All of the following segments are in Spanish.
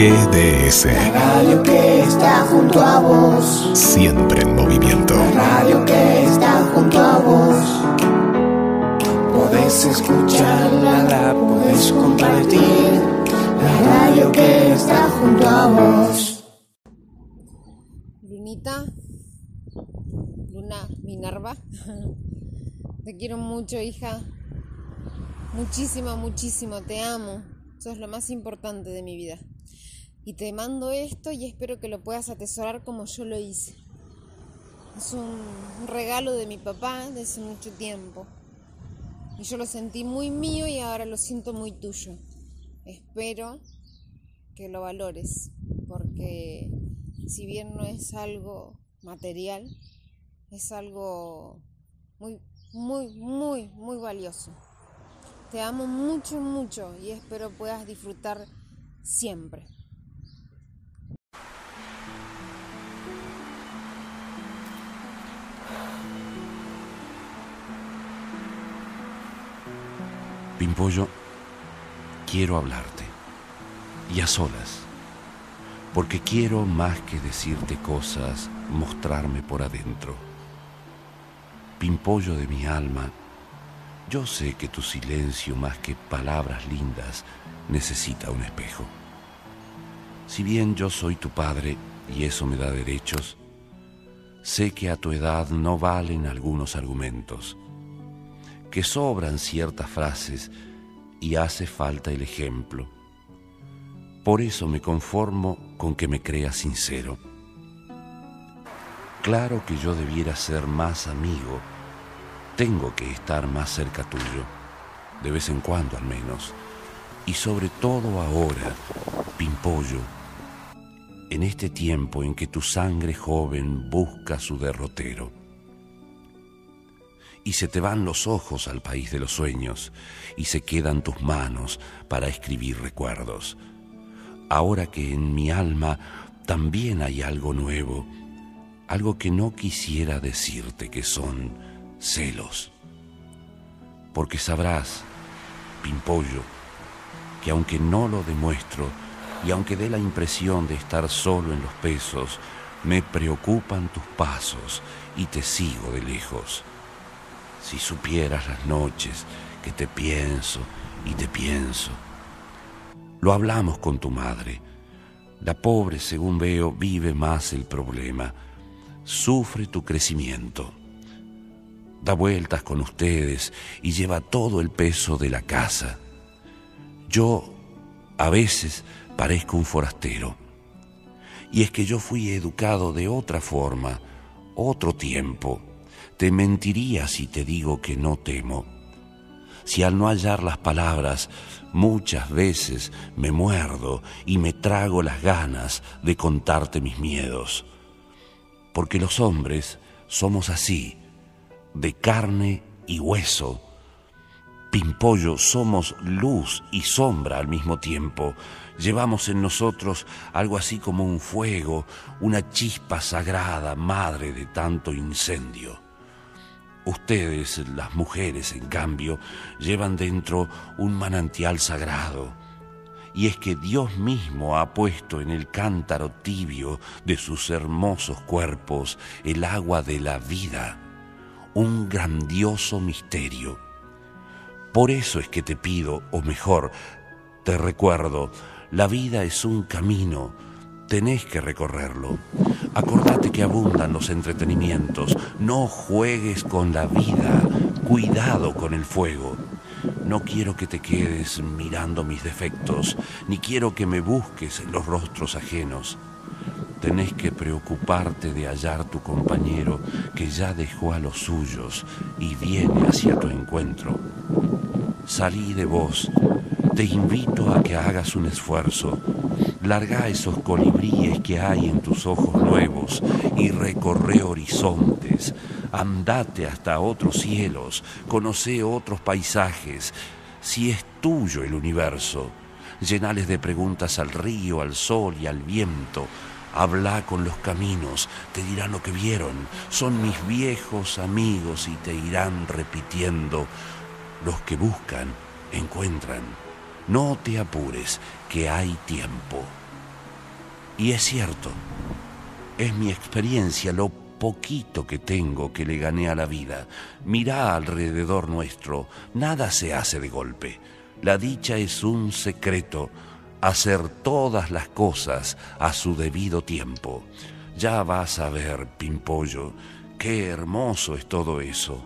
GDS. radio que está junto a vos. Siempre en movimiento. radio que está junto a vos. Podés escucharla, la podés compartir. La radio que está junto a vos. Lunita, Luna Minerva, te quiero mucho, hija. Muchísimo, muchísimo, te amo. Sos lo más importante de mi vida. Y te mando esto y espero que lo puedas atesorar como yo lo hice. Es un regalo de mi papá de hace mucho tiempo. Y yo lo sentí muy mío y ahora lo siento muy tuyo. Espero que lo valores, porque si bien no es algo material, es algo muy, muy, muy, muy valioso. Te amo mucho, mucho y espero puedas disfrutar siempre. Pimpollo, quiero hablarte. Y a solas. Porque quiero más que decirte cosas, mostrarme por adentro. Pimpollo de mi alma, yo sé que tu silencio más que palabras lindas necesita un espejo. Si bien yo soy tu padre y eso me da derechos, sé que a tu edad no valen algunos argumentos que sobran ciertas frases y hace falta el ejemplo. Por eso me conformo con que me creas sincero. Claro que yo debiera ser más amigo, tengo que estar más cerca tuyo, de vez en cuando al menos, y sobre todo ahora, Pimpollo, en este tiempo en que tu sangre joven busca su derrotero y se te van los ojos al país de los sueños y se quedan tus manos para escribir recuerdos. Ahora que en mi alma también hay algo nuevo, algo que no quisiera decirte que son celos. Porque sabrás, Pimpollo, que aunque no lo demuestro y aunque dé la impresión de estar solo en los pesos, me preocupan tus pasos y te sigo de lejos. Si supieras las noches que te pienso y te pienso. Lo hablamos con tu madre. La pobre, según veo, vive más el problema. Sufre tu crecimiento. Da vueltas con ustedes y lleva todo el peso de la casa. Yo, a veces, parezco un forastero. Y es que yo fui educado de otra forma, otro tiempo te mentiría si te digo que no temo. Si al no hallar las palabras muchas veces me muerdo y me trago las ganas de contarte mis miedos. Porque los hombres somos así, de carne y hueso. Pimpollo somos luz y sombra al mismo tiempo. Llevamos en nosotros algo así como un fuego, una chispa sagrada, madre de tanto incendio. Ustedes, las mujeres, en cambio, llevan dentro un manantial sagrado. Y es que Dios mismo ha puesto en el cántaro tibio de sus hermosos cuerpos el agua de la vida, un grandioso misterio. Por eso es que te pido, o mejor, te recuerdo, la vida es un camino, tenés que recorrerlo. Acordate que abundan los entretenimientos. No juegues con la vida. Cuidado con el fuego. No quiero que te quedes mirando mis defectos, ni quiero que me busques en los rostros ajenos. Tenés que preocuparte de hallar tu compañero que ya dejó a los suyos y viene hacia tu encuentro. Salí de vos. Te invito a que hagas un esfuerzo Larga esos colibríes que hay en tus ojos nuevos y recorre horizontes. Andate hasta otros cielos, conoce otros paisajes. Si es tuyo el universo, llenales de preguntas al río, al sol y al viento. Habla con los caminos, te dirán lo que vieron. Son mis viejos amigos y te irán repitiendo. Los que buscan, encuentran. No te apures, que hay tiempo. Y es cierto, es mi experiencia, lo poquito que tengo que le gané a la vida. Mirá alrededor nuestro, nada se hace de golpe. La dicha es un secreto, hacer todas las cosas a su debido tiempo. Ya vas a ver, Pimpollo, qué hermoso es todo eso.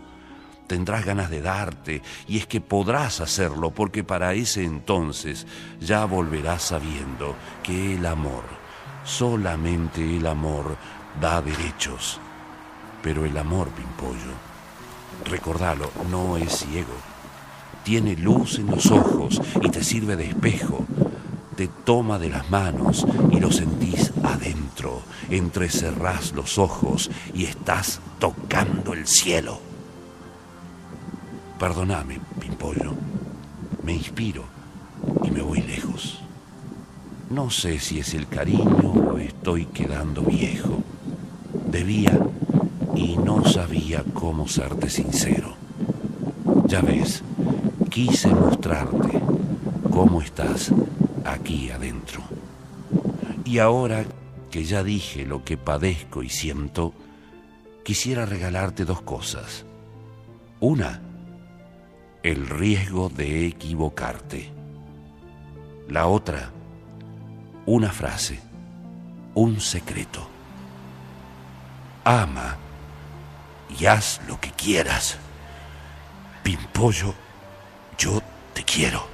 Tendrás ganas de darte y es que podrás hacerlo porque para ese entonces ya volverás sabiendo que el amor, solamente el amor, da derechos. Pero el amor, Pimpollo, recordalo, no es ciego. Tiene luz en los ojos y te sirve de espejo. Te toma de las manos y lo sentís adentro. Entrecerrás los ojos y estás tocando el cielo. Perdóname, Pimpollo. Me inspiro y me voy lejos. No sé si es el cariño o estoy quedando viejo. Debía y no sabía cómo serte sincero. Ya ves, quise mostrarte cómo estás aquí adentro. Y ahora que ya dije lo que padezco y siento, quisiera regalarte dos cosas. Una, el riesgo de equivocarte. La otra, una frase, un secreto. Ama y haz lo que quieras. Pimpollo, yo te quiero.